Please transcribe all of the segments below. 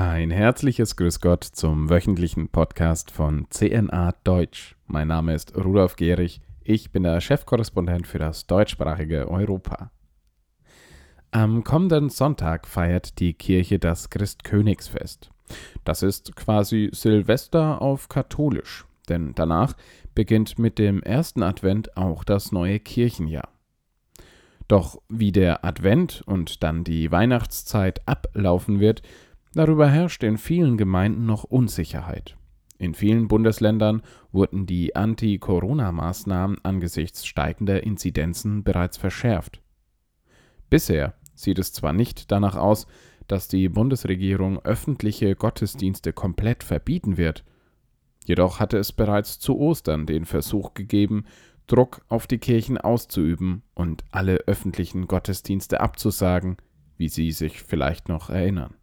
Ein herzliches Grüß Gott zum wöchentlichen Podcast von CNA Deutsch. Mein Name ist Rudolf Gehrig. Ich bin der Chefkorrespondent für das deutschsprachige Europa. Am kommenden Sonntag feiert die Kirche das Christkönigsfest. Das ist quasi Silvester auf katholisch, denn danach beginnt mit dem ersten Advent auch das neue Kirchenjahr. Doch wie der Advent und dann die Weihnachtszeit ablaufen wird, darüber herrscht in vielen Gemeinden noch Unsicherheit. In vielen Bundesländern wurden die Anti-Corona-Maßnahmen angesichts steigender Inzidenzen bereits verschärft. Bisher sieht es zwar nicht danach aus, dass die Bundesregierung öffentliche Gottesdienste komplett verbieten wird, jedoch hatte es bereits zu Ostern den Versuch gegeben, Druck auf die Kirchen auszuüben und alle öffentlichen Gottesdienste abzusagen, wie Sie sich vielleicht noch erinnern.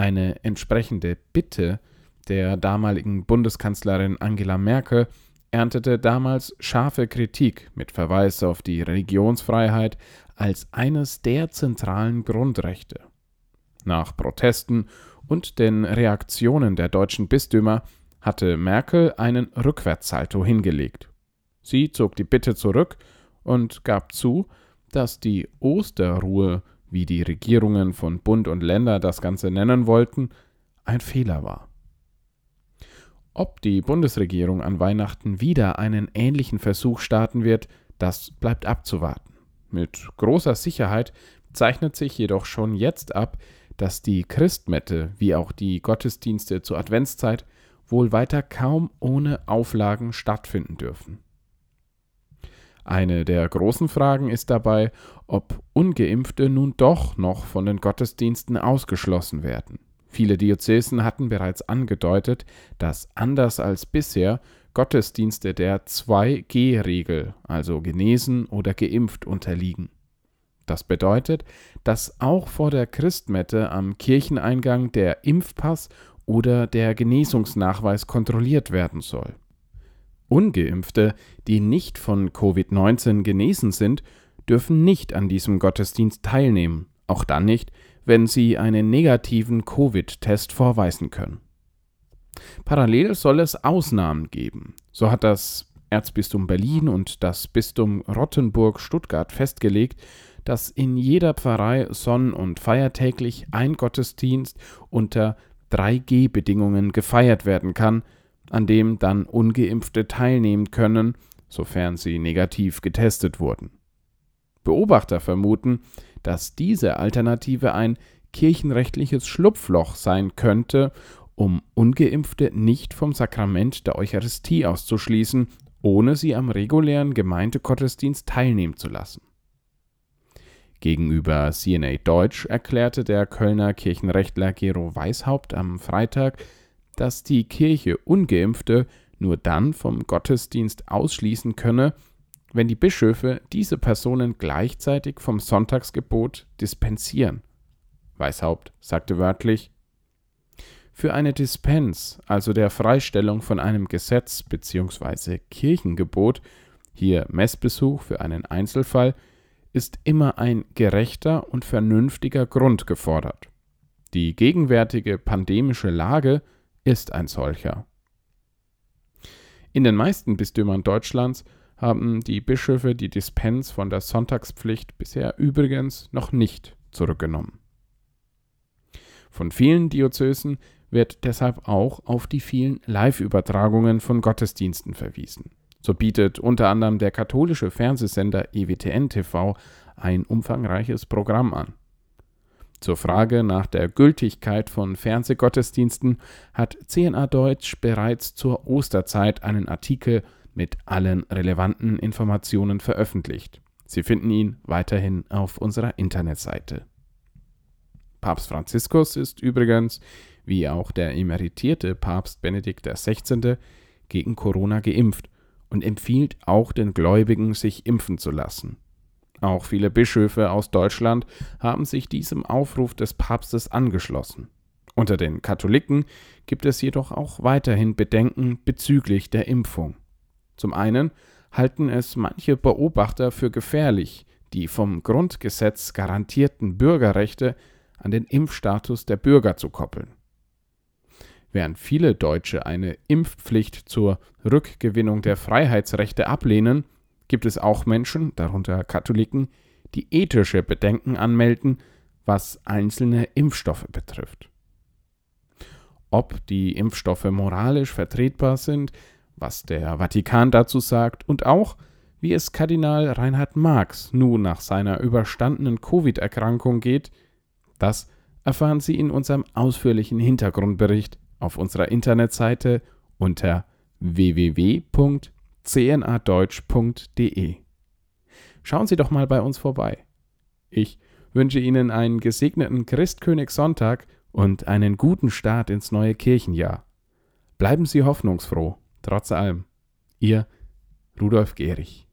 Eine entsprechende Bitte der damaligen Bundeskanzlerin Angela Merkel erntete damals scharfe Kritik mit Verweis auf die Religionsfreiheit als eines der zentralen Grundrechte. Nach Protesten und den Reaktionen der deutschen Bistümer hatte Merkel einen Rückwärtssalto hingelegt. Sie zog die Bitte zurück und gab zu, dass die Osterruhe, wie die Regierungen von Bund und Länder das Ganze nennen wollten, ein Fehler war. Ob die Bundesregierung an Weihnachten wieder einen ähnlichen Versuch starten wird, das bleibt abzuwarten. Mit großer Sicherheit zeichnet sich jedoch schon jetzt ab, dass die Christmette wie auch die Gottesdienste zur Adventszeit wohl weiter kaum ohne Auflagen stattfinden dürfen. Eine der großen Fragen ist dabei, ob ungeimpfte nun doch noch von den Gottesdiensten ausgeschlossen werden. Viele Diözesen hatten bereits angedeutet, dass anders als bisher Gottesdienste der 2G-Regel, also genesen oder geimpft, unterliegen. Das bedeutet, dass auch vor der Christmette am Kircheneingang der Impfpass oder der Genesungsnachweis kontrolliert werden soll. Ungeimpfte, die nicht von Covid-19 genesen sind, dürfen nicht an diesem Gottesdienst teilnehmen, auch dann nicht, wenn sie einen negativen Covid-Test vorweisen können. Parallel soll es Ausnahmen geben. So hat das Erzbistum Berlin und das Bistum Rottenburg-Stuttgart festgelegt, dass in jeder Pfarrei sonn- und feiertäglich ein Gottesdienst unter 3G-Bedingungen gefeiert werden kann, an dem dann ungeimpfte teilnehmen können, sofern sie negativ getestet wurden. Beobachter vermuten, dass diese Alternative ein kirchenrechtliches Schlupfloch sein könnte, um ungeimpfte nicht vom Sakrament der Eucharistie auszuschließen, ohne sie am regulären Gemeindegottesdienst teilnehmen zu lassen. Gegenüber CNA Deutsch erklärte der Kölner Kirchenrechtler Gero Weishaupt am Freitag, dass die Kirche ungeimpfte nur dann vom Gottesdienst ausschließen könne, wenn die Bischöfe diese Personen gleichzeitig vom Sonntagsgebot dispensieren. Weishaupt sagte wörtlich Für eine Dispens, also der Freistellung von einem Gesetz bzw. Kirchengebot, hier Messbesuch für einen Einzelfall, ist immer ein gerechter und vernünftiger Grund gefordert. Die gegenwärtige pandemische Lage ist ein solcher. In den meisten Bistümern Deutschlands haben die Bischöfe die Dispens von der Sonntagspflicht bisher übrigens noch nicht zurückgenommen. Von vielen Diözesen wird deshalb auch auf die vielen Live-Übertragungen von Gottesdiensten verwiesen. So bietet unter anderem der katholische Fernsehsender EWTN TV ein umfangreiches Programm an. Zur Frage nach der Gültigkeit von Fernsehgottesdiensten hat CNA Deutsch bereits zur Osterzeit einen Artikel mit allen relevanten Informationen veröffentlicht. Sie finden ihn weiterhin auf unserer Internetseite. Papst Franziskus ist übrigens, wie auch der emeritierte Papst Benedikt XVI., gegen Corona geimpft und empfiehlt auch den Gläubigen, sich impfen zu lassen. Auch viele Bischöfe aus Deutschland haben sich diesem Aufruf des Papstes angeschlossen. Unter den Katholiken gibt es jedoch auch weiterhin Bedenken bezüglich der Impfung. Zum einen halten es manche Beobachter für gefährlich, die vom Grundgesetz garantierten Bürgerrechte an den Impfstatus der Bürger zu koppeln. Während viele Deutsche eine Impfpflicht zur Rückgewinnung der Freiheitsrechte ablehnen, gibt es auch Menschen, darunter Katholiken, die ethische Bedenken anmelden, was einzelne Impfstoffe betrifft. Ob die Impfstoffe moralisch vertretbar sind, was der Vatikan dazu sagt und auch, wie es Kardinal Reinhard Marx nun nach seiner überstandenen Covid-Erkrankung geht, das erfahren Sie in unserem ausführlichen Hintergrundbericht auf unserer Internetseite unter www.cnadeutsch.de. Schauen Sie doch mal bei uns vorbei. Ich wünsche Ihnen einen gesegneten Christkönigssonntag und einen guten Start ins neue Kirchenjahr. Bleiben Sie hoffnungsfroh, trotz allem. Ihr Rudolf Gehrig.